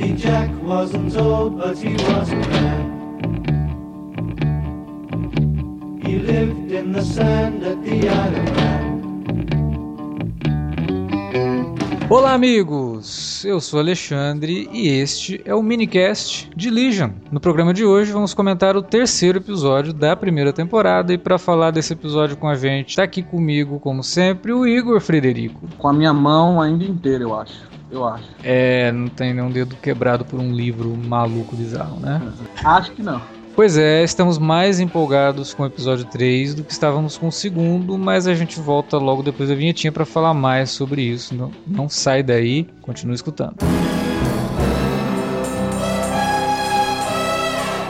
Happy Jack wasn't old, but he wasn't bad. He lived in the sand at the island. Olá, amigos! Eu sou Alexandre e este é o minicast de Legion. No programa de hoje vamos comentar o terceiro episódio da primeira temporada e para falar desse episódio com a gente, está aqui comigo, como sempre, o Igor Frederico. Com a minha mão ainda inteira, eu acho. Eu acho. É, não tem nenhum dedo quebrado por um livro maluco bizarro, né? Acho que não. Pois é, estamos mais empolgados com o episódio 3 do que estávamos com o segundo, mas a gente volta logo depois da vinhetinha para falar mais sobre isso. Não, não sai daí, continue escutando.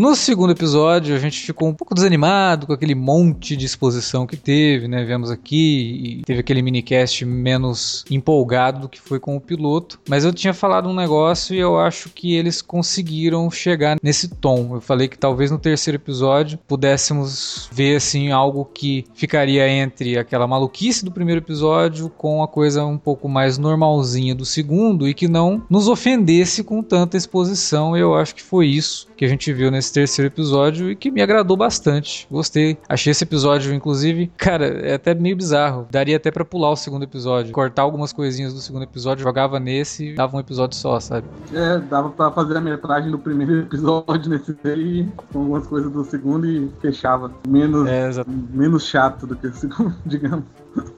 No segundo episódio, a gente ficou um pouco desanimado com aquele monte de exposição que teve, né? Vemos aqui e teve aquele minicast menos empolgado do que foi com o piloto. Mas eu tinha falado um negócio e eu acho que eles conseguiram chegar nesse tom. Eu falei que talvez no terceiro episódio pudéssemos ver assim algo que ficaria entre aquela maluquice do primeiro episódio com a coisa um pouco mais normalzinha do segundo e que não nos ofendesse com tanta exposição. Eu acho que foi isso que a gente viu nesse terceiro episódio e que me agradou bastante. Gostei. Achei esse episódio, inclusive, cara, é até meio bizarro. Daria até para pular o segundo episódio, cortar algumas coisinhas do segundo episódio, jogava nesse e dava um episódio só, sabe? É, dava pra fazer a metragem do primeiro episódio nesse aí, com algumas coisas do segundo e fechava. Menos, é, menos chato do que o segundo, digamos.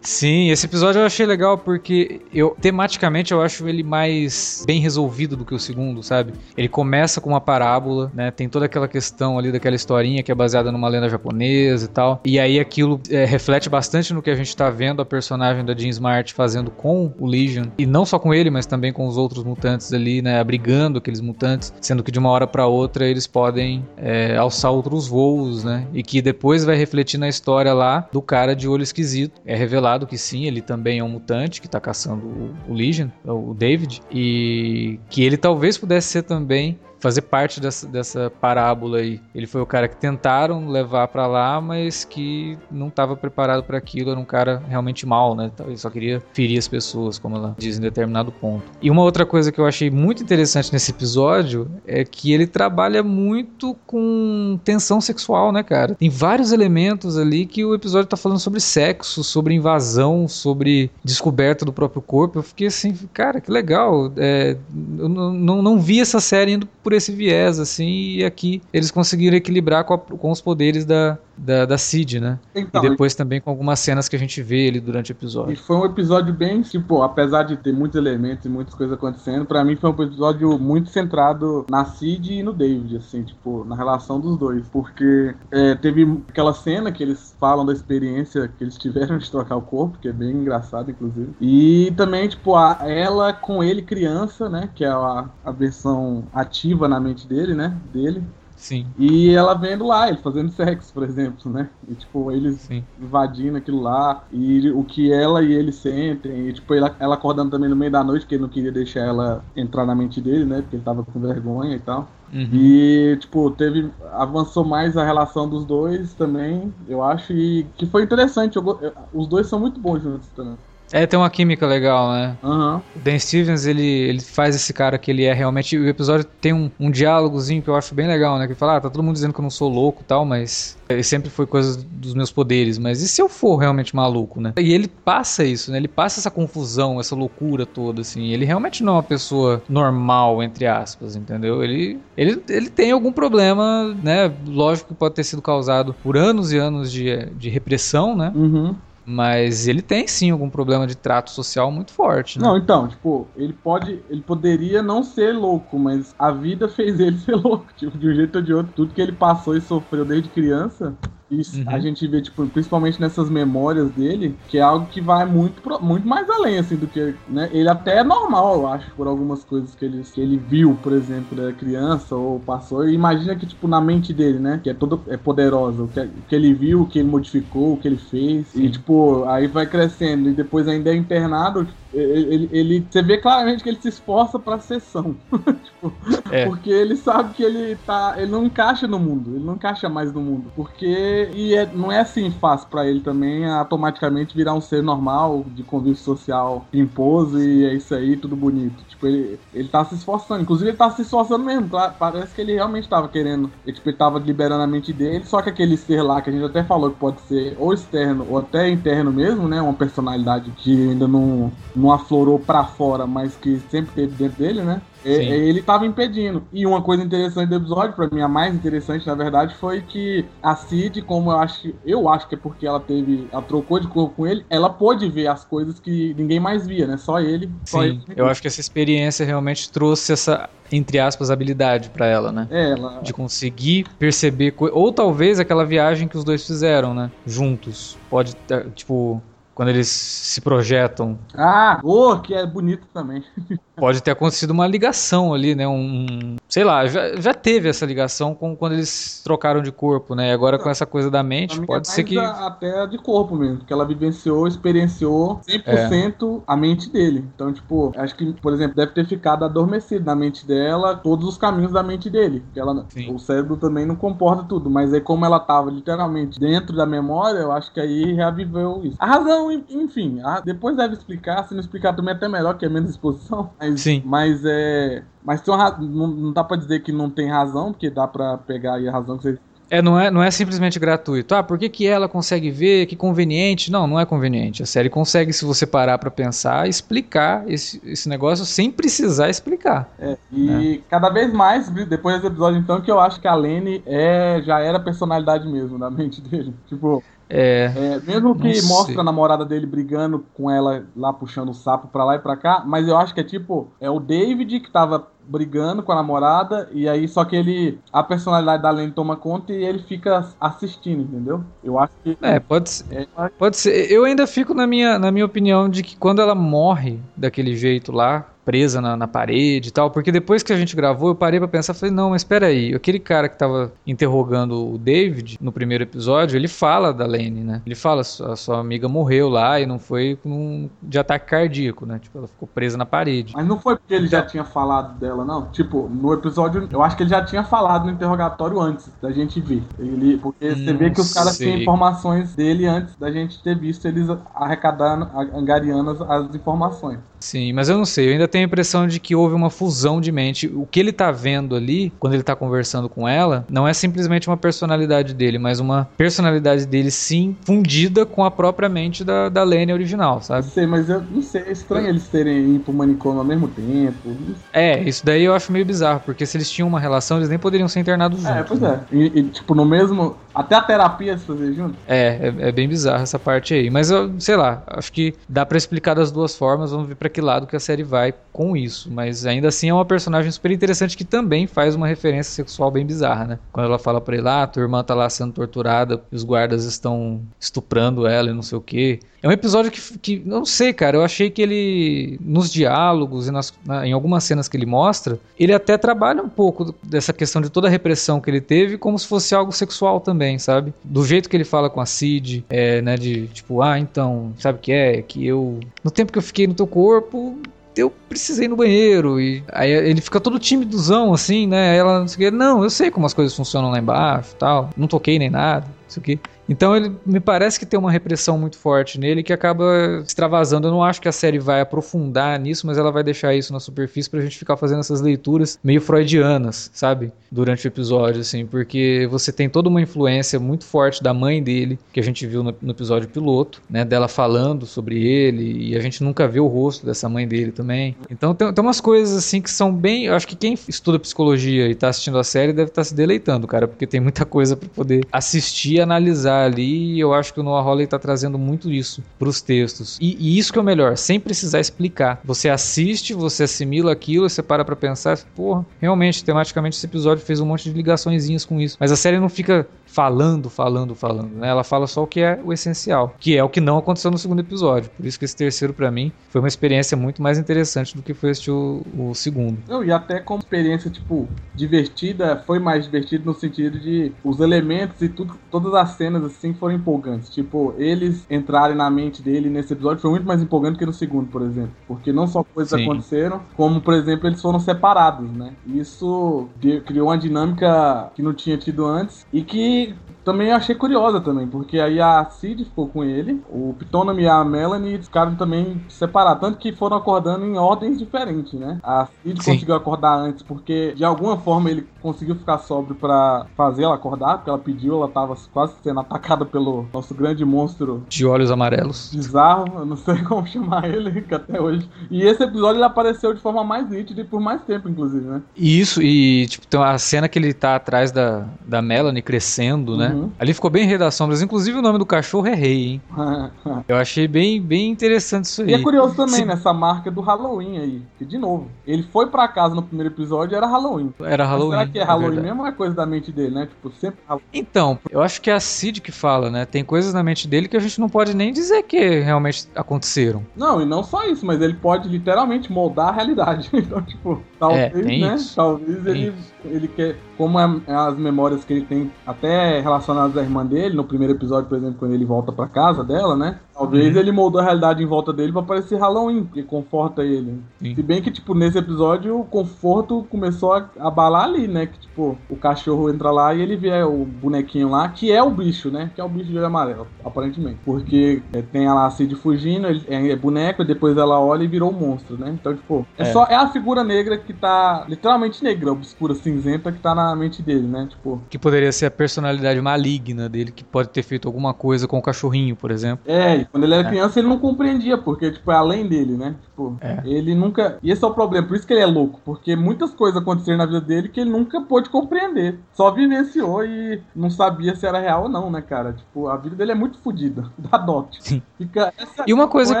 Sim, esse episódio eu achei legal porque eu tematicamente eu acho ele mais bem resolvido do que o segundo, sabe? Ele começa com uma parábola, né? Tem toda aquela questão ali daquela historinha que é baseada numa lenda japonesa e tal. E aí aquilo é, reflete bastante no que a gente tá vendo a personagem da Jean Smart fazendo com o Legion e não só com ele, mas também com os outros mutantes ali, né? Abrigando aqueles mutantes, sendo que de uma hora para outra eles podem é, alçar outros voos, né? E que depois vai refletir na história lá do cara de olho esquisito. É revelado que sim, ele também é um mutante que está caçando o, o Legion, o David, e que ele talvez pudesse ser também fazer parte dessa, dessa parábola aí. Ele foi o cara que tentaram levar para lá, mas que não estava preparado para aquilo, era um cara realmente mal, né? Ele só queria ferir as pessoas, como ela diz em determinado ponto. E uma outra coisa que eu achei muito interessante nesse episódio é que ele trabalha muito com tensão sexual, né, cara? Tem vários elementos ali que o episódio tá falando sobre sexo, sobre invasão, sobre descoberta do próprio corpo. Eu fiquei assim, cara, que legal. É, eu não, não, não vi essa série indo por por esse viés, assim, e aqui eles conseguiram equilibrar com, a, com os poderes da, da, da Cid, né? Então, e depois e... também com algumas cenas que a gente vê ele durante o episódio. E foi um episódio bem, tipo, apesar de ter muitos elementos e muitas coisas acontecendo, para mim foi um episódio muito centrado na Cid e no David, assim, tipo, na relação dos dois. Porque é, teve aquela cena que eles falam da experiência que eles tiveram de trocar o corpo, que é bem engraçado, inclusive. E também, tipo, a, ela com ele criança, né? Que é a, a versão ativa na mente dele, né? Dele. Sim. E ela vendo lá, ele fazendo sexo, por exemplo, né? E, tipo, eles Sim. invadindo aquilo lá. E o que ela e ele sentem. E, tipo, ela, ela acordando também no meio da noite, porque ele não queria deixar ela entrar na mente dele, né? Porque ele tava com vergonha e tal. Uhum. E, tipo, teve. Avançou mais a relação dos dois também, eu acho. E que foi interessante. Eu, os dois são muito bons juntos também. É, tem uma química legal, né? Uhum. O Dan Stevens, ele, ele faz esse cara que ele é realmente. O episódio tem um, um diálogozinho que eu acho bem legal, né? Que ele fala, ah, tá todo mundo dizendo que eu não sou louco e tal, mas. Ele sempre foi coisa dos meus poderes, mas e se eu for realmente maluco, né? E ele passa isso, né? Ele passa essa confusão, essa loucura toda, assim. Ele realmente não é uma pessoa normal, entre aspas, entendeu? Ele, ele, ele tem algum problema, né? Lógico que pode ter sido causado por anos e anos de, de repressão, né? Uhum. Mas ele tem sim algum problema de trato social muito forte, né? Não, então, tipo, ele pode. Ele poderia não ser louco, mas a vida fez ele ser louco. Tipo, de um jeito ou de outro. Tudo que ele passou e sofreu desde criança. Isso, Uhum. a gente vê, tipo, principalmente nessas memórias dele, que é algo que vai muito, muito mais além, assim, do que, né? Ele até é normal, eu acho, por algumas coisas que ele, que ele viu, por exemplo, da criança ou passou. E imagina que, tipo, na mente dele, né? Que é toda é poderosa. O que, o que ele viu, o que ele modificou, o que ele fez. E, tipo, aí vai crescendo. E depois ainda é internado. Ele, ele- ele- você vê claramente que ele se esforça pra sessão. tipo, É. Porque ele sabe que ele tá. Ele não encaixa no mundo. Ele não encaixa mais no mundo. Porque. E é- não é assim fácil pra ele também automaticamente virar um ser normal, de convívio social pimposo e é isso aí, tudo bonito. Tipo, ele, ele tá se esforçando. Inclusive, ele tá se esforçando mesmo. Parece que ele realmente tava querendo. Ele, tipo, ele tava liberando a mente dele. Só que aquele ser lá que a gente até falou que pode ser ou externo ou até interno mesmo, né? Uma personalidade que ainda não, não aflorou pra fora, mas que sempre teve dentro dele, né? É- Sim. é ele tava impedindo. E uma coisa interessante do episódio, pra mim, a mais interessante, na verdade, foi que a Cid, como eu acho, eu acho que é porque ela teve, ela trocou de corpo com ele, ela pôde ver as coisas que ninguém mais via, né? Só ele. Só Sim, ele. eu acho que essa experiência realmente trouxe essa, entre aspas, habilidade pra ela, né? É, ela. De conseguir perceber, coi- ou talvez aquela viagem que os dois fizeram, né? Juntos. Pode, ter, tipo, quando eles se projetam, Ah, oh, que é bonito também. pode ter acontecido uma ligação ali, né? Um, sei lá, já, já teve essa ligação com quando eles trocaram de corpo, né? E agora com essa coisa da mente, mim pode é ser que a- até de corpo mesmo, que ela vivenciou, experienciou 100% a mente dele. Então, tipo, acho que, por exemplo, deve ter ficado adormecido na mente dela todos os caminhos da mente dele. Ela, Sim. o cérebro também não comporta tudo, mas aí como ela tava literalmente dentro da memória, eu acho que aí reaviveu isso. A razão, en- enfim, a- depois deve explicar, se não explicar também é até melhor, que é menos exposição. Mas, Sim. mas é... Mas tem uma, não, não dá pra dizer que não tem razão, porque dá pra pegar aí a razão que vocês É, não é, não é simplesmente gratuito. Ah, por que, que ela consegue ver? Que conveniente? Não, não é conveniente. A série consegue, se você parar pra pensar, explicar esse, esse negócio sem precisar explicar. É, e cada vez mais, depois desse episódio, então, que eu acho que a Lene é, já era a personalidade mesmo da mente dele. Tipo, É, é, mesmo que mostra a namorada dele brigando com ela lá, puxando o sapo pra lá e pra cá, mas eu acho que é tipo, é o David que tava brigando com a namorada, e aí só que ele, a personalidade da Lene toma conta e ele fica assistindo, entendeu? Eu acho que. é, pode ser. É, Pode ser. Eu ainda fico na minha, na minha opinião de que quando ela morre daquele jeito lá, presa na, na parede e tal, porque depois que a gente gravou, eu parei pra pensar, falei, não, mas espera aí, aquele cara que tava interrogando o David no primeiro episódio, ele fala da Lane, né? Ele fala, a sua amiga morreu lá e não foi com, de ataque cardíaco, né? Tipo, ela ficou presa na parede. Mas não foi porque ele já tinha falado dela, não. Tipo, no episódio, eu acho que ele já tinha falado no interrogatório antes da gente ver. Ele, porque você Hum, vê que os caras sei. têm informações dele antes da gente ter visto eles arrecadando, angariando as informações. Sim, mas eu não sei, eu ainda tenho a impressão de que houve uma fusão de mente. O que ele tá vendo ali, quando ele tá conversando com ela, não é simplesmente uma personalidade dele, mas uma personalidade dele sim fundida com a própria mente da, da Lene original, Não sabe? sei, mas eu não sei, é estranho eles terem ido pro manicômio ao mesmo tempo. Não É, isso daí eu acho meio bizarro, porque se eles tinham uma relação, eles nem poderiam ser internados juntos. É, pois né? é. E, e, tipo, no mesmo. Até a terapia se fazer junto. É, é, é bem bizarro essa parte aí. Mas eu, sei lá, acho que dá pra explicar das duas formas. Vamos ver pra que lado que a série vai com isso. Mas ainda assim é uma personagem super interessante que também faz uma referência sexual bem bizarra, né? Quando ela fala pra ele, ah, tua irmã tá lá sendo torturada os guardas estão estuprando ela e não sei o quê. É um episódio que, que não sei, cara, eu achei que ele, nos diálogos e nas- na- em algumas cenas que ele mostra, ele até trabalha um pouco dessa questão de toda a repressão que ele teve como se fosse algo sexual também, sabe? Do jeito que ele fala com a Cid, é, né, de tipo, ah, então, sabe o que é? Que eu, no tempo que eu fiquei no teu corpo, eu precisei ir no banheiro e aí ele fica todo timidozão assim, né? Ela não sei o quê, não, eu sei como as coisas funcionam lá embaixo, tal, não toquei nem nada. Isso aqui. Então ele me parece que tem uma repressão muito forte nele que acaba extravasando. Eu não acho que a série vai aprofundar nisso, mas ela vai deixar isso na superfície pra gente ficar fazendo essas leituras meio freudianas, sabe? Durante o episódio, assim, porque você tem toda uma influência muito forte da mãe dele, que a gente viu no, episódio piloto, né? Dela falando sobre ele, e a gente nunca vê o rosto dessa mãe dele também. Então tem, tem umas coisas assim que são bem. Eu acho que quem estuda psicologia e tá assistindo a série deve estar tá se deleitando, cara, porque tem muita coisa para poder assistir analisar ali. E eu acho que o Noah Hawley tá trazendo muito isso pros textos. E, e, isso que é o melhor, sem precisar explicar. Você assiste, você assimila aquilo, você para pra pensar, porra, realmente, tematicamente esse episódio fez um monte de ligaçõezinhas com isso. Mas a série não fica falando, falando, falando, né? Ela fala só o que é o essencial, que é o que não aconteceu no segundo episódio. Por isso que esse terceiro, para mim, foi uma experiência muito mais interessante do que foi assistir o, o segundo. Não, e até como experiência, tipo, divertida, foi mais divertido no sentido de os elementos e tudo, todas as cenas, assim, foram empolgantes. Tipo, eles entrarem na mente dele nesse episódio foi muito mais empolgante que no segundo, por exemplo. Porque não só coisas Sim. aconteceram, como, por exemplo, eles foram separados, né? Isso criou uma dinâmica que não tinha tido antes e que também achei curiosa também, porque aí a Cid ficou com ele, o Pitonomy e a Melanie ficaram também separados, tanto que foram acordando em ordens diferentes, né? A Cid Sim. conseguiu acordar antes porque de alguma forma ele conseguiu ficar sóbrio para fazer ela acordar, porque ela pediu, ela tava quase sendo atacada pelo nosso grande monstro de olhos amarelos. Bizarro, eu não sei como chamar ele que até hoje. E esse episódio ele apareceu de forma mais nítida e por mais tempo, inclusive, né? Isso, e tipo, tem uma cena que ele tá atrás da, da Melanie crescendo, né? Uhum. Ali ficou bem Rei das Sombras. Inclusive o nome do cachorro é Rei, hein? Eu achei bem, bem interessante isso aí. E é curioso também Se... nessa marca do Halloween aí. Que, de novo, ele foi pra casa no primeiro episódio e era Halloween. Era Halloween. Mas será que é, é Halloween é mesmo ou é coisa da mente dele, né? Tipo, sempre Halloween. Então, eu acho que é a Cid que fala, né? Tem coisas na mente dele que a gente não pode nem dizer que realmente aconteceram. Não, e não só isso, mas ele pode literalmente moldar a realidade. então, tipo, talvez, é, né? Isso. Talvez ele, ele quer. Como é, é as memórias que ele tem até relacionadas à irmã dele, no primeiro episódio, por exemplo, quando ele volta pra casa dela, né? Talvez ele moldou a realidade em volta dele pra parecer Halloween, que conforta ele. Sim. Se bem que, tipo, nesse episódio o conforto começou a abalar ali, né? Que, tipo, o cachorro entra lá e ele vê o bonequinho lá, que é o bicho, né? Que é o bicho de olho amarelo, aparentemente. Porque é, tem ela a Cid fugindo, ele é, é boneco, e depois ela olha e virou um monstro, né? Então, tipo, é, é, só é a figura negra que tá literalmente negra, obscura, cinzenta, que tá na mente dele, né? Tipo. Que poderia ser a personalidade maligna dele, que pode ter feito alguma coisa com o cachorrinho, por exemplo. É, quando ele era é. criança, ele não compreendia, porque, tipo, é além dele, né? Tipo, é. ele nunca. E esse é o problema, por isso que ele é louco, porque muitas coisas aconteceram na vida dele que ele nunca pôde compreender. Só vivenciou e não sabia se era real ou não, né, cara? Tipo, a vida dele é muito fodida. Dá dó. Tipo, Sim. Fica, essa, e uma coisa não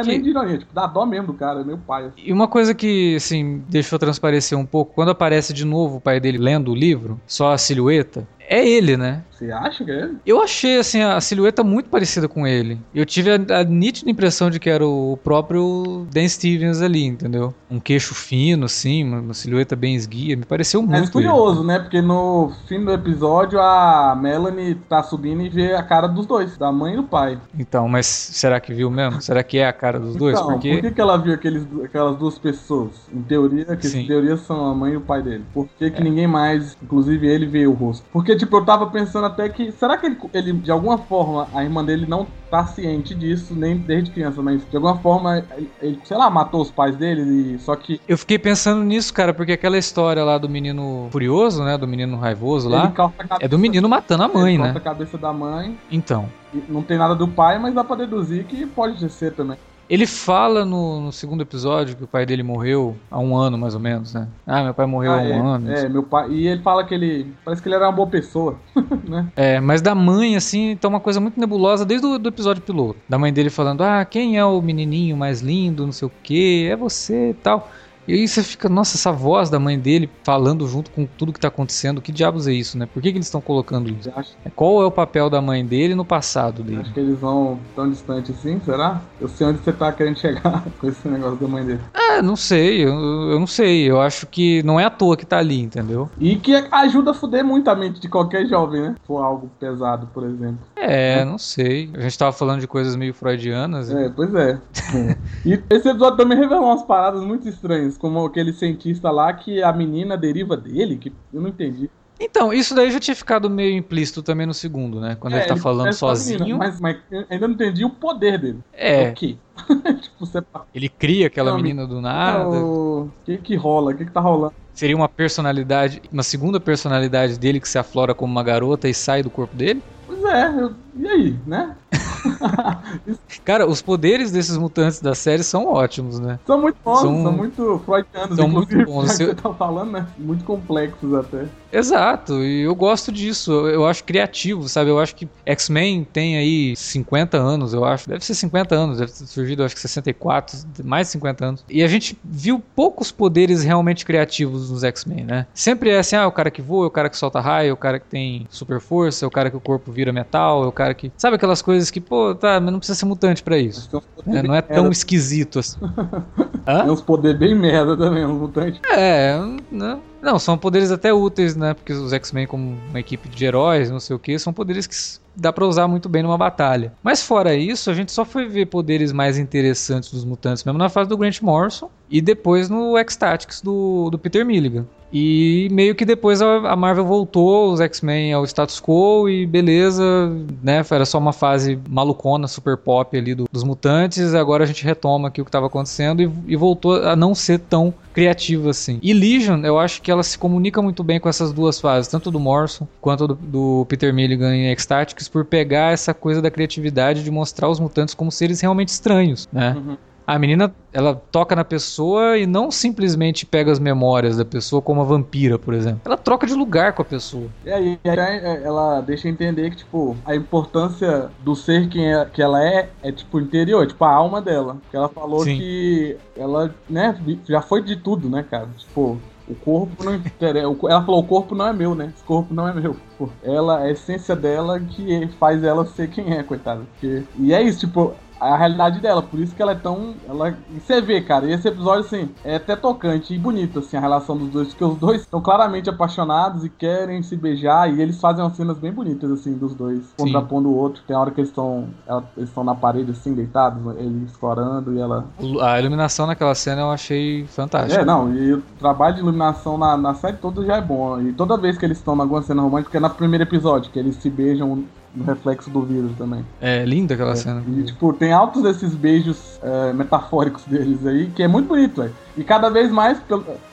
é que. Nem de ironia, tipo, dá dó mesmo do cara, é meu pai. Assim. E uma coisa que, assim, deixou transparecer um pouco, quando aparece de novo o pai dele lendo o livro, só a silhueta, é ele, né? Você acha que é ele? Eu achei, assim, a silhueta muito parecida com ele. Eu tive a, a nítida impressão de que era o próprio Dan Stevens ali, entendeu? Um queixo fino, assim, uma, uma silhueta bem esguia. Me pareceu muito. Mas curioso, ele. né? Porque no fim do episódio a Melanie tá subindo e vê a cara dos dois, da mãe e do pai. Então, mas será que viu mesmo? será que é a cara dos dois? Então, Porque... por que, que ela viu aqueles, aquelas duas pessoas? Em teoria, que em teoria são a mãe e o pai dele. Por que, que é. ninguém mais, inclusive ele, vê o rosto? Porque, tipo, eu tava pensando até que. Será que ele, ele, de alguma forma, a irmã dele não tá ciente disso, nem desde criança, mas de alguma forma, ele, sei lá, matou os pais dele e só que. Eu fiquei pensando nisso, cara, porque aquela história lá do menino furioso, né? Do menino raivoso lá. é do menino matando a mãe, ele né? a cabeça da mãe. Então. Não tem nada do pai, mas dá pra deduzir que pode ser também. Ele fala no, no, segundo episódio que o pai dele morreu há um ano, mais ou menos, né? Ah, meu pai morreu ah, há um é, ano. É, meu pai. E ele fala que ele. Parece que ele era uma boa pessoa, né? É, mas da mãe, assim, tá uma coisa muito nebulosa desde o do episódio piloto. Da mãe dele falando: ah, quem é o menininho mais lindo, não sei o quê, é você e tal. E aí você fica, nossa, essa voz da mãe dele falando junto com tudo que tá acontecendo, que diabos é isso, né? Por que, que eles estão colocando isso? Qual é o papel da mãe dele no passado dele? Acho que eles vão tão distante assim, será? Eu sei onde você tá querendo chegar com esse negócio da mãe dele. Ah, não sei, eu, eu não sei. Eu acho que não é à toa que tá ali, entendeu? E que ajuda a fuder muito a mente de qualquer jovem, né? For algo pesado, por exemplo. É, não sei. A gente tava falando de coisas meio freudianas. É, pois é. e esse episódio também revelou umas paradas muito estranhas como aquele cientista lá que a menina deriva dele, que eu não entendi. Então, isso daí já tinha ficado meio implícito também no segundo, né? Quando é, ele tá ele falando sozinho. Menina, mas, mas ainda não entendi o poder dele. É. O quê? tipo, você... Ele cria aquela não, menina do nada. O que que rola? O que que tá rolando? Seria uma personalidade, uma segunda personalidade dele que se aflora como uma garota e sai do corpo dele? Pois é, eu... e aí, né? Cara, os poderes desses mutantes da série são ótimos, né? São muito bons, são, são muito freudianos, são muito bons. Você tá falando, né? Muito complexos até. Exato, e eu gosto disso. Eu acho criativo, sabe? Eu acho que X-Men tem aí 50 anos, eu acho. Deve ser 50 anos, deve ter surgido, acho que 64, mais de 50 anos. E a gente viu poucos poderes realmente criativos nos X-Men, né? Sempre é assim, ah, o cara que voa, o cara que solta raio, o cara que tem super força, o cara que o corpo vira metal, o cara que. Sabe aquelas coisas que, pô, tá, mas não precisa ser mutante para isso. É, não é tão esquisito assim. Tem uns poderes bem merda também, uns mutantes. É, não, não, são poderes até úteis, né? Porque os X-Men, como uma equipe de heróis, não sei o que, são poderes que dá para usar muito bem numa batalha. Mas fora isso, a gente só foi ver poderes mais interessantes dos mutantes, mesmo na fase do Grant Morrison e depois no X-Tactics do, do Peter Milligan. E meio que depois a Marvel voltou os X-Men ao status quo e beleza, né? Era só uma fase malucona, super pop ali do, dos mutantes. Agora a gente retoma aqui o que estava acontecendo e, e, voltou a não ser tão criativo assim. E Legion, eu acho que ela se comunica muito bem com essas duas fases, tanto do Morrison quanto do, do Peter Milligan em Ecstatics, por pegar essa coisa da criatividade de mostrar os mutantes como seres realmente estranhos, né? Uhum. A menina, ela toca na pessoa e não simplesmente pega as memórias da pessoa como a vampira, por exemplo. Ela troca de lugar com a pessoa. E aí, ela deixa entender que, tipo, a importância do ser quem é, que ela é, é, tipo, interior, tipo, a alma dela. Que ela falou Sim. que ela, né, já foi de tudo, né, cara? Tipo, o corpo não interessa. Ela falou: o corpo não é meu, né? Esse corpo não é meu. Ela, a essência dela que faz ela ser quem é, coitada. Porque... E é isso, tipo, a realidade dela. Por isso que ela é tão. Ela... E você vê, cara, e esse episódio, assim, é até tocante e bonito, assim, a relação dos dois. Porque os dois estão claramente apaixonados e querem se beijar. E eles fazem umas cenas bem bonitas, assim, dos dois, contrapondo o outro. Tem a hora que eles estão. Eles estão na parede, assim, deitados, ele explorando e ela. A iluminação naquela cena eu achei fantástica. É, não, e o trabalho de iluminação na, na série toda já é bom. E toda vez que eles estão em alguma cena romântica, é no primeiro episódio, que eles se beijam no reflexo do vírus também. É linda aquela é. cena. E, tipo, tem altos desses beijos é, metafóricos deles aí, que é muito bonito, velho. E cada vez mais,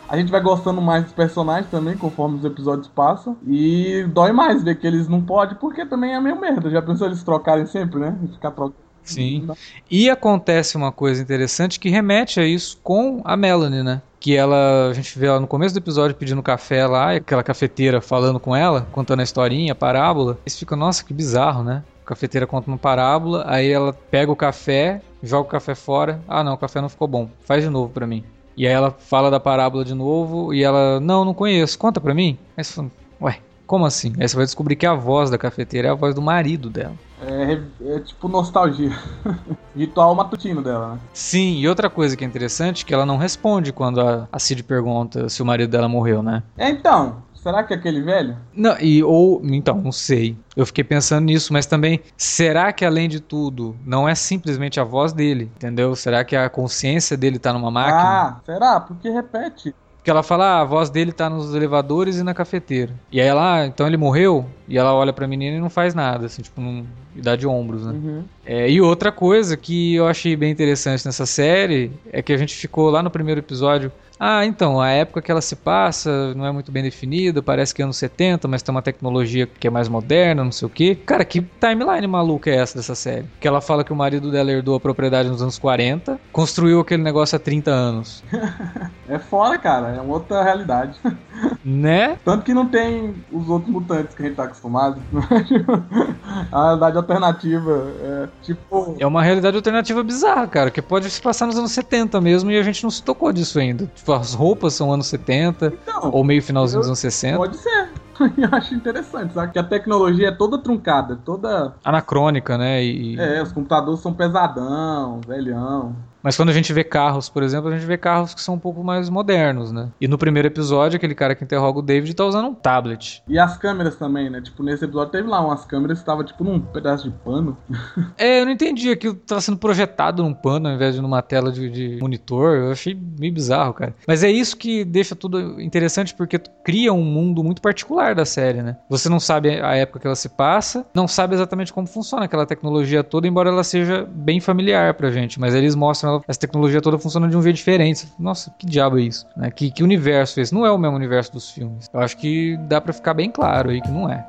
a gente vai gostando mais dos personagens também, conforme os episódios passam. E dói mais ver que eles não podem, porque também é meio merda. Já pensou eles trocarem sempre, né? E ficar trocando. Sim. E acontece uma coisa interessante que remete a isso com a Melanie, né? Que ela, a gente vê ela no começo do episódio pedindo café lá, aquela cafeteira falando com ela, contando a historinha, a parábola. E fica, nossa, que bizarro, né? A cafeteira conta uma parábola, aí ela pega o café, joga o café fora. Ah, não, o café não ficou bom. Faz de novo para mim. E aí ela fala da parábola de novo e ela, não, não conheço, conta pra mim. Aí você fala, ué, como assim? Aí você vai descobrir que a voz da cafeteira é a voz do marido dela. É, é tipo nostalgia. Ritual matutino dela, né? Sim, e outra coisa que é interessante é que ela não responde quando a, a Cid pergunta se o marido dela morreu, né? É, então, Será que é aquele velho? Não, e ou. Então, não sei. Eu fiquei pensando nisso, mas também, será que além de tudo, não é simplesmente a voz dele? Entendeu? Será que a consciência dele tá numa máquina? Ah, será? Porque repete. Porque ela fala, ah, a voz dele tá nos elevadores e na cafeteira. E aí ela, ah, então ele morreu? E ela olha pra menina e não faz nada, assim, tipo, não, e dá de ombros, né? Uhum. É, e outra coisa que eu achei bem interessante nessa série é que a gente ficou lá no primeiro episódio ah, então, a época que ela se passa não é muito bem definida, parece que é anos 70, mas tem uma tecnologia que é mais moderna, não sei o quê. Cara, que timeline maluca é essa dessa série? Que ela fala que o marido dela herdou a propriedade nos anos 40, construiu aquele negócio há 30 anos. é fora, cara, é uma outra realidade. Né? Tanto que não tem os outros mutantes que a gente tá acostumado. a realidade alternativa é tipo. É uma realidade alternativa bizarra, cara, que pode se passar nos anos 70 mesmo e a gente não se tocou disso ainda. Tipo, as roupas são anos 70 então, ou meio finalzinho eu, dos anos 60. Pode ser. Eu acho interessante, sabe? Que a tecnologia é toda truncada, toda. Anacrônica, né? E... É, os computadores são pesadão, velhão. Mas quando a gente vê carros, por exemplo, a gente vê carros que são um pouco mais modernos, né? E no primeiro episódio, aquele cara que interroga o David tá usando um tablet. E as câmeras também, né? Tipo, nesse episódio teve lá umas câmeras que estavam tipo num pedaço de pano. é, eu não entendi. Aquilo tava sendo projetado num pano ao invés de numa tela de, de monitor. Eu achei meio bizarro, cara. Mas é isso que deixa tudo interessante porque cria um mundo muito particular da série, né? Você não sabe a época que ela se passa, não sabe exatamente como funciona aquela tecnologia toda, embora ela seja bem familiar pra gente. Mas eles mostram essa tecnologia toda funcionando de um jeito diferente. Nossa, que diabo é isso? Né? Que, que universo é esse? Não é o mesmo universo dos filmes. Eu acho que dá para ficar bem claro aí que não é.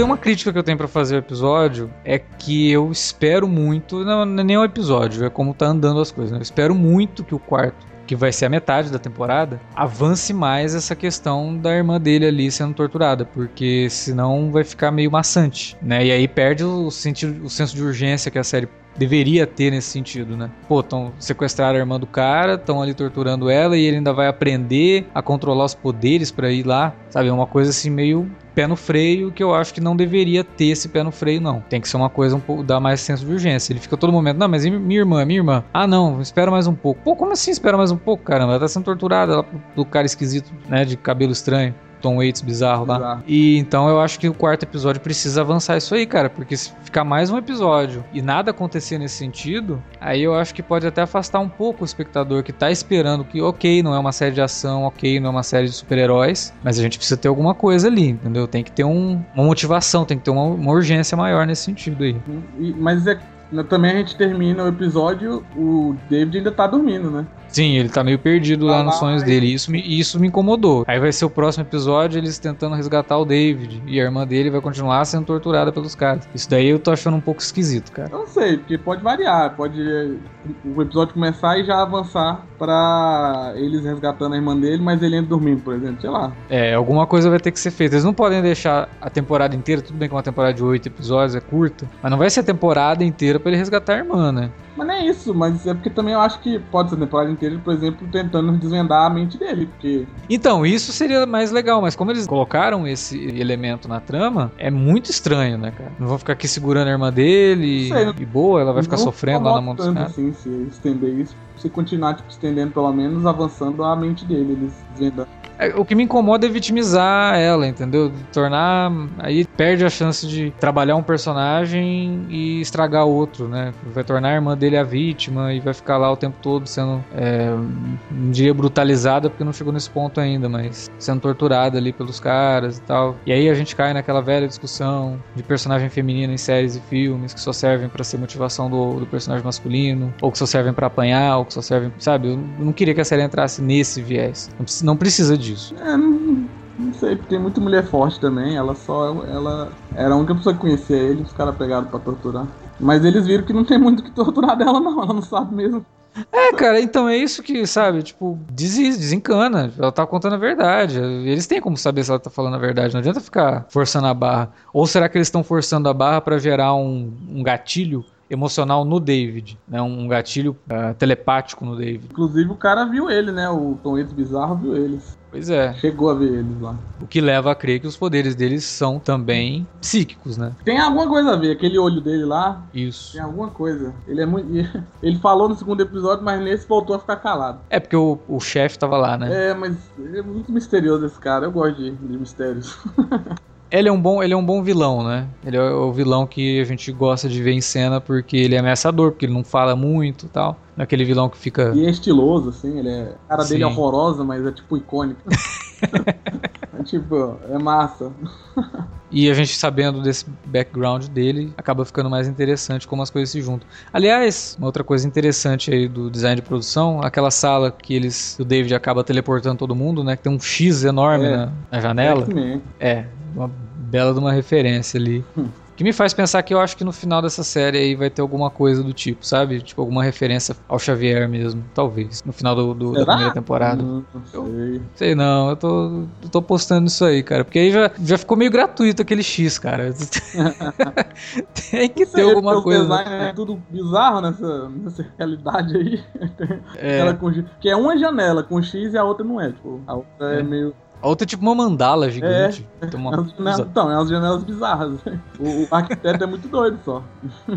Tem uma crítica que eu tenho para fazer ao episódio é que eu espero muito, não, não é nem o episódio, é como tá andando as coisas. Né? Eu espero muito que o quarto que vai ser a metade da temporada, avance mais essa questão da irmã dele ali sendo torturada, porque senão vai ficar meio maçante, né? E aí perde o sentido, o senso de urgência que a série deveria ter nesse sentido, né? Pô, estão sequestraram a irmã do cara, estão ali torturando ela e ele ainda vai aprender a controlar os poderes para ir lá, sabe? É uma coisa assim meio pé no freio que eu acho que não deveria ter esse pé no freio, não. Tem que ser uma coisa um pouco, dar mais senso de urgência. Ele fica todo momento, não, mas minha irmã, minha irmã. Ah, não, espera mais um pouco. Pô, como assim espera mais um pouco, caramba? Ela tá sendo torturada ela, do cara esquisito, né, de cabelo estranho. Tom Waits bizarro lá. Bizarro. E então eu acho que o quarto episódio precisa avançar isso aí, cara, porque se ficar mais um episódio e nada acontecer nesse sentido, aí eu acho que pode até afastar um pouco o espectador que tá esperando que, ok, não é uma série de ação, ok, não é uma série de super-heróis, mas a gente precisa ter alguma coisa ali, entendeu? Tem que ter um, uma motivação, tem que ter uma, uma urgência maior nesse sentido aí. Mas é também a gente termina o episódio, o David ainda tá dormindo, né? Sim, ele tá meio perdido tá lá, lá nos sonhos dele. E isso me, isso me incomodou. Aí vai ser o próximo episódio eles tentando resgatar o David. E a irmã dele vai continuar sendo torturada pelos caras. Isso daí eu tô achando um pouco esquisito, cara. Eu não sei, porque pode variar. Pode o episódio começar e já avançar para eles resgatando a irmã dele, mas ele ainda dormindo, por exemplo. Sei lá. É, alguma coisa vai ter que ser feita. Eles não podem deixar a temporada inteira. Tudo bem que uma temporada de oito episódios é curta. Mas não vai ser a temporada inteira para ele resgatar a irmã, né? Mas não é isso, mas é porque também eu acho que pode ser a temporada inteira, por exemplo, tentando desvendar a mente dele, porque... Então, isso seria mais legal, mas como eles colocaram esse elemento na trama, é muito estranho, né, cara? Não vão ficar aqui segurando a irmã dele sei, e boa, ela vai ficar sofrendo lá na mão dos caras. assim, se estender isso, se continuar, tipo, estendendo pelo menos, avançando a mente dele, eles desvendando. É, o que me incomoda é vitimizar ela, entendeu? Tornar. Aí perde a chance de trabalhar um personagem e estragar outro, né? Vai tornar a irmã dele a vítima e vai ficar lá o tempo todo sendo. É, não diria brutalizada, porque não chegou nesse ponto ainda, mas sendo torturada ali pelos caras e tal. E aí a gente cai naquela velha discussão de personagem feminino em séries e filmes que só servem para ser motivação do, do, personagem masculino, ou que só servem para apanhar, ou que só servem. Sabe? Eu não queria que a série entrasse nesse viés. Não, não precisa disso disso? É, não, não sei, porque tem muita mulher forte também. Ela só. Ela era a única pessoa que conhecia ele, os caras pegaram pra torturar. Mas eles viram que não tem muito que torturar dela, não. Ela não sabe mesmo. É, cara, então é isso que, sabe, tipo, desiste, desencana. Ela tá contando a verdade. Eles têm como saber se ela tá falando a verdade. Não adianta ficar forçando a barra. Ou será que eles estão forçando a barra para gerar um, um gatilho emocional no David, né? Um gatilho uh, telepático no David. Inclusive o cara viu ele, né? O Tom Waits bizarro viu eles. Pois é. Chegou a ver eles lá. O que leva a crer que os poderes deles são também psíquicos, né? Tem alguma coisa a ver, aquele olho dele lá. Isso. Tem alguma coisa. Ele é muito. Ele falou no segundo episódio, mas nesse voltou a ficar calado. É porque o, o chefe tava lá, né? É, mas é muito misterioso esse cara. Eu gosto de, de mistérios. Ele é um bom, ele é um bom vilão, né? Ele é o vilão que a gente gosta de ver em cena porque ele é ameaçador, porque ele não fala muito e tal. Naquele vilão que fica. E é estiloso, assim, ele é. A cara Sim. dele é horrorosa, mas é tipo icônica. é tipo, é massa. E a gente sabendo desse background dele, acaba ficando mais interessante como as coisas se juntam. Aliás, uma outra coisa interessante aí do design de produção, aquela sala que eles, o David acaba teleportando todo mundo, né? Que tem um X enorme é, na, na, janela. É, uma bela de uma referência ali. Hum Que me faz pensar que eu acho que no final dessa série aí vai ter alguma coisa do tipo, sabe? Tipo, alguma referência ao Xavier mesmo, talvez. No final do, do da primeira temporada. Não, não sei. Sei não, eu tô, eu tô postando isso aí, cara. Porque aí já, já ficou meio gratuito aquele X, cara. Tem que ter alguma coisa. Design é tudo bizarro nessa, nessa realidade aí. É. Com, que é uma janela com X e a outra não é. Tipo, a outra é, é meio. A outra é tipo uma mandala gigante. É. Uma... Janelas, então, é umas janelas bizarras. O, o arquiteto é muito doido só.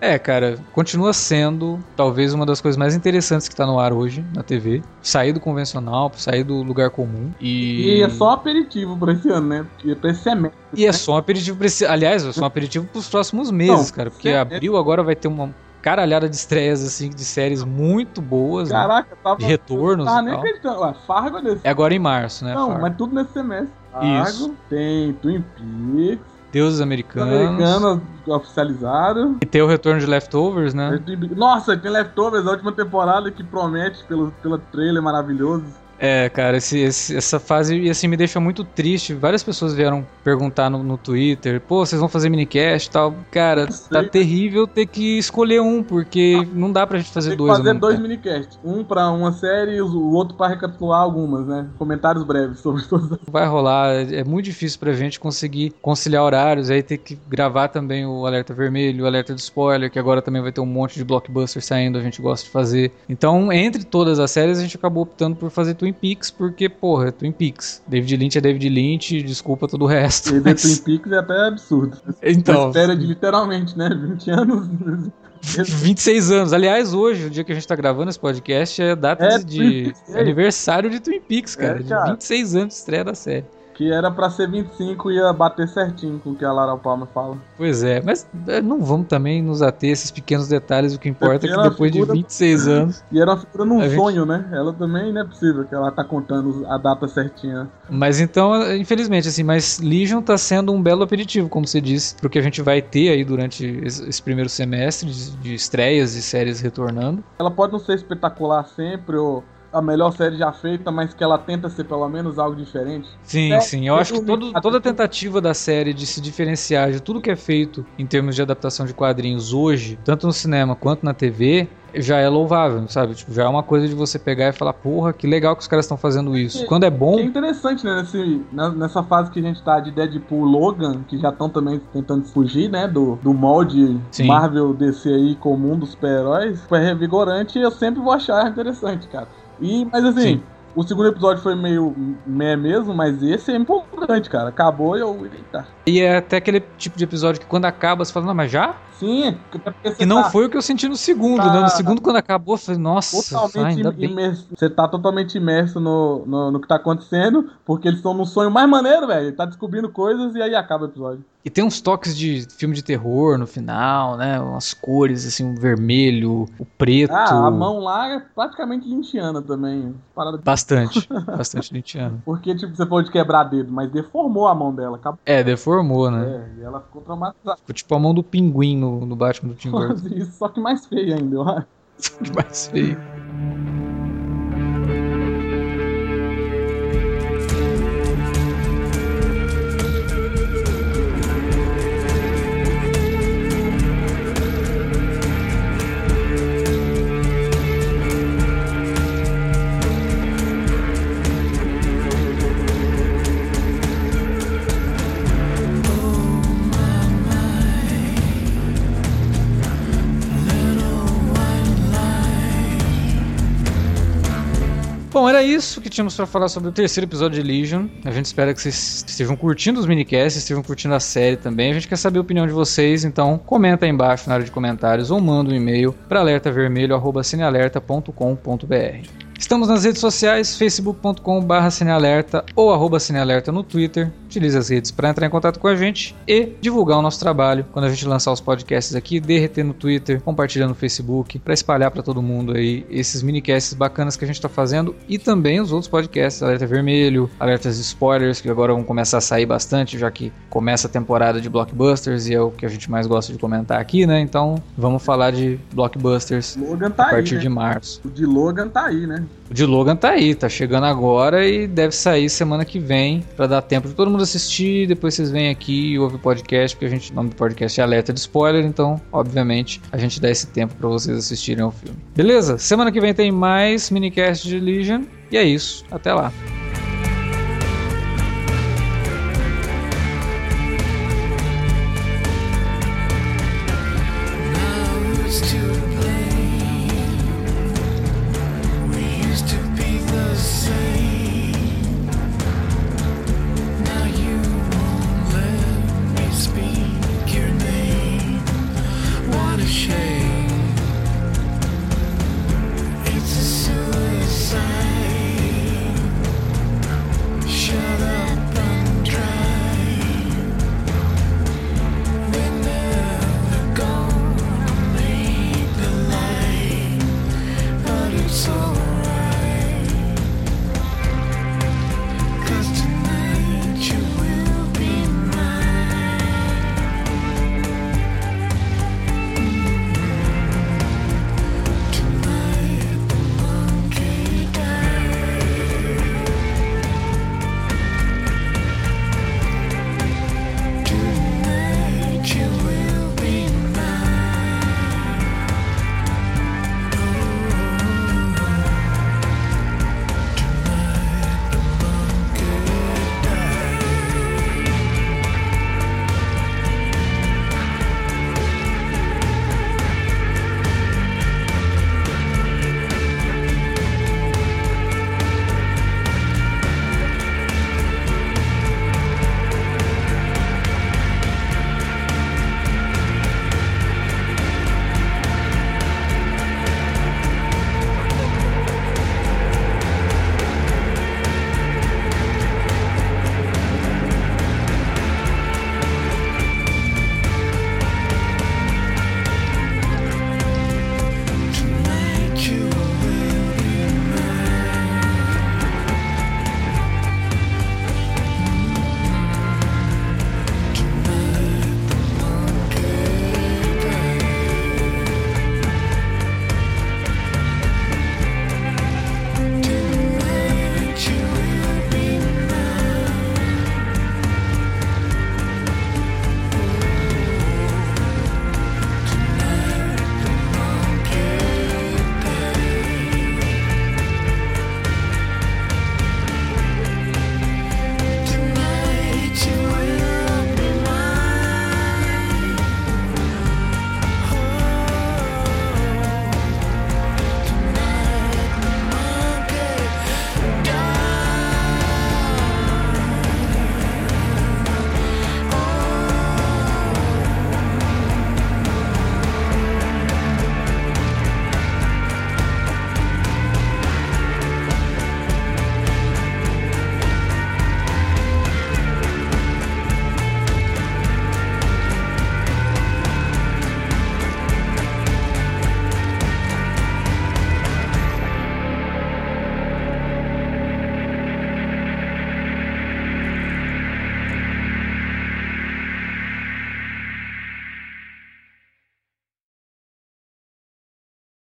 É, cara, continua sendo talvez uma das coisas mais interessantes que tá no ar hoje na TV. Sair do convencional, sair do lugar comum. E, e é só aperitivo pra esse ano, né? Porque pra esse semestre. E é só um aperitivo pra esse. Aliás, é só um aperitivo pros próximos meses, Não, cara. Porque abril agora vai ter uma caralhada de estreias, assim, de séries muito boas. Né? Caraca, né? tava. De retornos. Tava nem acreditando. Ué, Fargo é nesse. É agora em março, né? Não, Fargo. mas tudo nesse semestre. Fargo, Isso. tem Twin Peaks. Deuses Americanos. Americanos oficializado. E tem o retorno de Leftovers, né? Nossa, tem Leftovers, a última temporada que promete pelo, pelo trailer maravilhoso. É, cara, esse, esse, essa fase assim me deixa muito triste. Várias pessoas vieram perguntar no, no Twitter: pô, vocês vão fazer minicast e tal. Cara, tá terrível ter que escolher um, porque não dá pra gente fazer Tem dois. fazer dois minicasts. Um pra uma série e o outro pra recapitular algumas, né? Comentários breves sobre todas Vai rolar. É muito difícil pra gente conseguir conciliar horários. Aí ter que gravar também o Alerta Vermelho, o Alerta de Spoiler, que agora também vai ter um monte de blockbuster saindo, a gente gosta de fazer. Então, entre todas as séries, a gente acabou optando por fazer Twin Twin Peaks porque, porra, é Twin Peaks. David Lynch é David Lynch, desculpa todo o resto. E mas... Twin Peaks é até absurdo. Então. Espera de literalmente, né? 20 anos. 26 anos. Aliás, hoje, o dia que a gente tá gravando esse podcast, é data é, de é. aniversário de Twin Peaks, cara. É, cara. De 26 anos de estreia da série. Que era pra ser 25 e ia bater certinho com o que a Lara Palmer fala. Pois é, mas é, não vamos também nos ater a esses pequenos detalhes. O que importa é, que depois figura... de 26 anos. E era uma figura num sonho, gente... né? Ela também não é possível que ela tá contando a data certinha. Mas então, infelizmente, assim, mas Legion tá sendo um belo aperitivo, como você disse, pro que a gente vai ter aí durante esse primeiro semestre de, de estreias e séries retornando. Ela pode não ser espetacular sempre, ou a melhor série já feita, mas que ela tenta ser pelo menos algo diferente. Sim, é, sim. Eu acho que todo, toda tentativa da série de se diferenciar de tudo que é feito em termos de adaptação de quadrinhos hoje, tanto no cinema quanto na TV, já é louvável, sabe? Tipo, já é uma coisa de você pegar e falar, porra, que legal que os caras estão fazendo isso. Quando é bom. É interessante, né? Nesse, nessa fase que a gente tá de Deadpool Logan, que já estão também tentando fugir, né? Do, do molde Sim. Marvel DC aí comum dos super-heróis. Foi revigorante e eu sempre vou achar interessante, cara. E, mas assim, Sim. O segundo episódio foi meio meh mesmo, mas esse é empolgante, cara. Acabou e eu. Eita. E é até aquele tipo de episódio que quando acaba você fala, não, mas já? Sim, e não tá, foi o que eu senti no segundo, tá, né? No segundo, quando acabou, eu falei, nossa, totalmente ai, imerso, Você tá totalmente imerso no, no, no, que tá acontecendo, porque eles estão num sonho mais maneiro, velho. Tá descobrindo coisas e aí acaba o episódio. E tem uns toques de filme de terror no final, né? Umas cores, assim, o vermelho, o preto. Ah, a mão lá é praticamente lintiana também. Parada... Bastante, bastante lintiana. Porque, tipo, você pode quebrar dedo, mas deformou a mão dela. Acabou. É, deformou, né? É, e ela ficou traumatizada. Ficou tipo a mão do pinguim no no, Batman do Tim Burton. Isso, só que mais feio ainda, eu acho. Só que mais feio. Bom, era isso que tínhamos para falar sobre o terceiro episódio de Legion. A gente espera que vocês estejam curtindo os minicasts, estejam curtindo a série também. A gente quer saber a opinião de vocês, então comenta aí embaixo na área de comentários ou manda um e-mail para alertavermelho@cinealerta.com.br. Estamos nas redes sociais, facebook.com.br cinealerta ou arroba cinealerta no Twitter. Utilize as redes para entrar em contato com a gente e divulgar o nosso trabalho quando a gente lançar os podcasts aqui, derreter no Twitter, compartilhar no Facebook, para espalhar para todo mundo aí esses minicasts bacanas que a gente está fazendo e também os outros podcasts, Alerta Vermelho, Alertas de Spoilers, que agora vão começar a sair bastante, já que começa a temporada de blockbusters e é o que a gente mais gosta de comentar aqui, né? Então vamos falar de blockbusters tá a partir aí, né? de março. O de Logan tá aí, né? O de Logan tá aí, tá chegando agora e deve sair semana que vem para dar tempo de todo mundo assistir, depois vocês vêm aqui e ouvem o podcast, porque a gente, o nome do podcast é Alerta de Spoiler, então, obviamente, a gente dá esse tempo para vocês assistirem ao filme. Beleza? Semana que vem tem mais minicast de Legion, e é isso. Até lá.